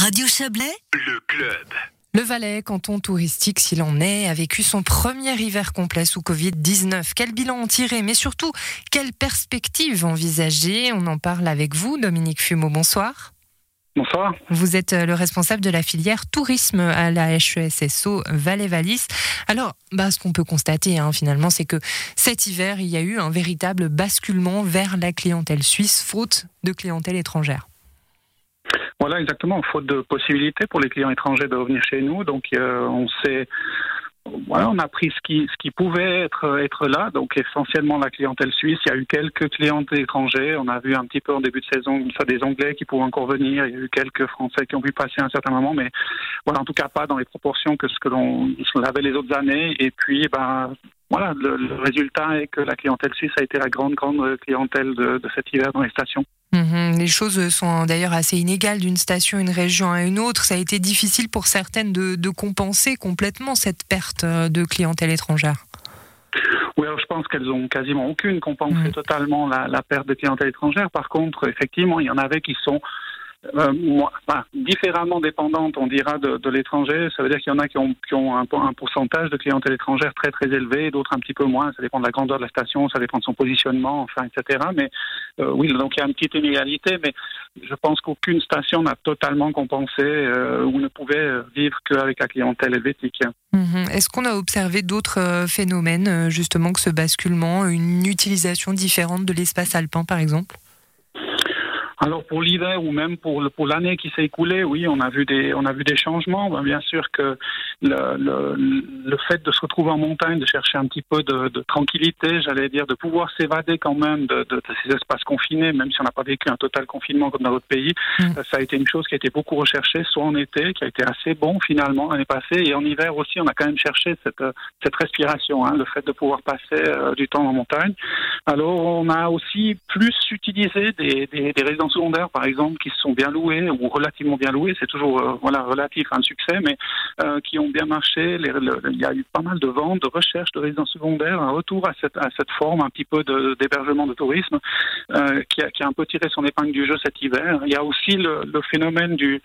Radio Chablais, le club. Le Valais, canton touristique s'il en est, a vécu son premier hiver complet sous Covid-19. Quel bilan en tirer Mais surtout, quelles perspectives envisager? On en parle avec vous, Dominique Fumeau. Bonsoir. Bonsoir. Vous êtes euh, le responsable de la filière tourisme à la HESSO Valais-Valis. Alors, bah, ce qu'on peut constater hein, finalement, c'est que cet hiver, il y a eu un véritable basculement vers la clientèle suisse, faute de clientèle étrangère. Voilà, exactement. Faute de possibilités pour les clients étrangers de revenir chez nous. Donc, euh, on s'est voilà, on a pris ce qui, ce qui pouvait être, être là, donc essentiellement la clientèle suisse. Il y a eu quelques clients étrangers. On a vu un petit peu en début de saison ça, des Anglais qui pouvaient encore venir. Il y a eu quelques Français qui ont pu passer à un certain moment, mais voilà, en tout cas pas dans les proportions que ce que l'on avait les autres années. Et puis, ben, voilà, le, résultat est que la clientèle suisse a été la grande, grande clientèle de, de cet hiver dans les stations. Mhm. les choses sont d'ailleurs assez inégales d'une station, une région à une autre. Ça a été difficile pour certaines de, de compenser complètement cette perte euh, de clientèle étrangère. Oui, alors je pense qu'elles ont quasiment aucune compensé mhm. totalement la, la, perte de clientèle étrangère. Par contre, effectivement, il y en avait qui sont euh, différemment dépendantes, on dira, de, l'étranger. Ça veut dire qu'il y en a qui ont, un, pourcentage de clientèle étrangère très très élevé, d'autres un petit peu moins. Ça dépend de la grandeur de la station, ça dépend de son positionnement, enfin, etc. Mais euh, oui, donc il y a une petite inégalité, mais je pense qu'aucune station n'a totalement compensé euh, ou ne pouvait vivre qu'avec la clientèle helvétique. Mhm. Est-ce qu'on a observé d'autres phénomènes, justement, que ce basculement, une utilisation différente de l'espace alpin, par exemple? Alors pour l'hiver ou même pour pour l'année qui s'est écoulée, oui, on a vu des on a vu des changements. Ben, bien sûr que le, le, le, fait de se retrouver en montagne, de chercher un petit peu de, de tranquillité, j'allais dire, de pouvoir s'évader quand même de, de, de, ces espaces confinés, même si on n'a pas vécu un total confinement comme dans votre pays, mm. Euh, ça a été une chose qui a été beaucoup recherchée, soit en été, qui a été assez bon finalement l'année passée, et en hiver aussi, on a quand même cherché cette cette respiration, hein, le fait de pouvoir passer euh, du temps en montagne. Alors on a aussi plus utilisé des, des, des résidences secondaires, par exemple, qui sont bien loués ou relativement bien loués, c'est toujours euh, voilà relatif à un succès, mais euh, qui ont bien marché. Les, il y a eu pas mal de ventes, de recherches de résidences secondaires, un retour à cette, à cette forme un petit peu d'hébergement de, tourisme euh, qui, a, qui, a, un peu tiré son épingle du jeu cet hiver. Il y a aussi le, le phénomène du,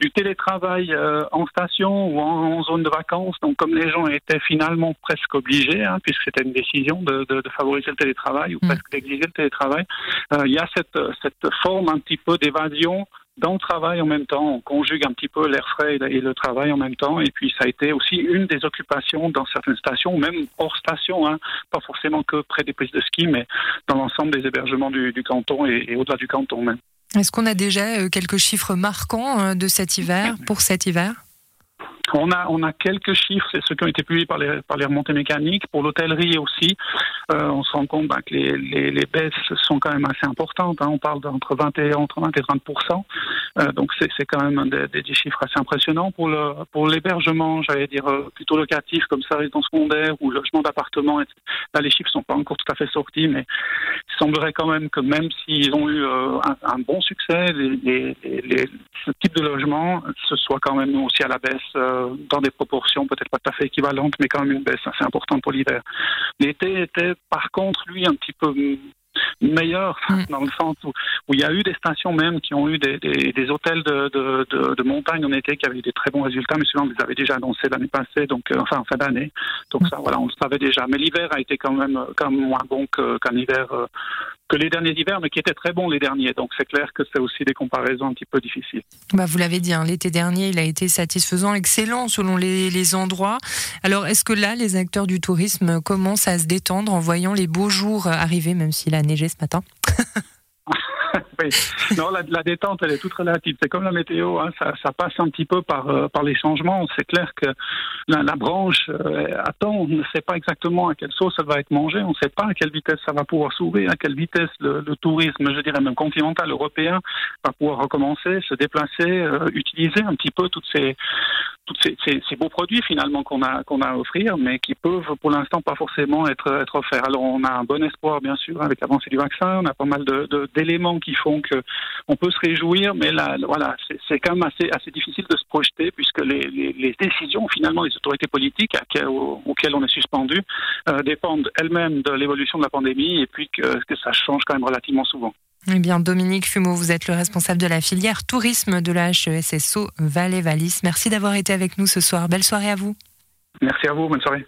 du télétravail en station ou en, en, zone de vacances. Donc, comme les gens étaient finalement presque obligés, hein, puisque c'était une décision de, de, de, favoriser le télétravail ou mmh. presque d'exiger le télétravail, il y a cette, cette forme un petit peu d'évasion dans le travail en même temps. On conjugue un petit peu l'air frais et le travail en même temps. Et puis, ça a été aussi une des occupations dans certaines stations, même hors station, hein, pas forcément que près des pistes de ski, mais dans l'ensemble des hébergements du, du canton et, et au-delà du canton même. Est-ce qu'on a déjà euh, quelques chiffres marquants euh, de cet hiver, pour cet hiver? On a, on a quelques chiffres, c'est ceux qui ont été publiés par les, par les remontées mécaniques. Pour l'hôtellerie aussi, euh, on se rend compte ben, que les, les, les, baisses sont quand même assez importantes. Hein. On parle d'entre 20 et, entre 20 et 30% euh, Donc c'est quand même des, des, chiffres assez impressionnants. Pour le pour l'hébergement, j'allais dire euh, plutôt locatif, comme ça, résidence secondaire ou logement d'appartement, là les chiffres sont pas encore tout à fait sortis, mais il semblerait quand même que même s'ils ont eu euh, un, bon succès, les, les, ce type de logement, ce soit quand même aussi à la baisse. Euh, dans des proportions peut-être pas tout à fait équivalentes, mais quand même une baisse assez importante pour l'hiver. L'été était par contre, lui, un petit peu meilleur mm. dans le sens où, où, il y a eu des stations même qui ont eu des, des, des hôtels de, de, de, de, montagne en été qui avaient eu des très bons résultats, mais souvent vous avez déjà annoncé l'année passée, donc euh, enfin en fin d'année. Donc mm. ça, voilà, on le savait déjà. Mais l'hiver a été quand même, quand même moins bon qu'un hiver euh, que les derniers hivers, mais qui étaient très bons les derniers. Donc c'est clair que c'est aussi des comparaisons un petit peu difficiles. Bah, vous l'avez dit, hein, l'été dernier, il a été satisfaisant, excellent selon les, les endroits. Alors est-ce que là, les acteurs du tourisme commencent à se détendre en voyant les beaux jours arriver, même s'il a neigé ce matin? Non, la, détente, elle est toute relative. C'est comme la météo, hein, ça, passe un petit peu par, euh, les changements. C'est clair que la, branche euh, attend, on ne sait pas exactement à quelle sauce elle va être mangée, on ne sait pas à quelle vitesse ça va pouvoir s'ouvrir, à quelle vitesse le, tourisme, je dirais même continental européen, va pouvoir recommencer, se déplacer, euh, utiliser un petit peu toutes ces, tous ces, beaux produits finalement qu'on a qu'on a à offrir, mais qui peuvent pour l'instant pas forcément être être offerts. Alors on a un bon espoir bien sûr avec l'avancée du vaccin, on a pas mal d'éléments qui font que on peut se réjouir, mais là voilà c'est quand même assez assez difficile de se projeter puisque les, les, les décisions finalement des autorités politiques auxquelles on est suspendu euh, dépendent elles-mêmes de l'évolution de la pandémie et puis que, que ça change quand même relativement souvent. Eh bien, Dominique Fumeau, vous êtes le responsable de la filière tourisme de la HESSO Valais-Valis. Merci d'avoir été avec nous ce soir. Belle soirée à vous. Merci à vous. Bonne soirée.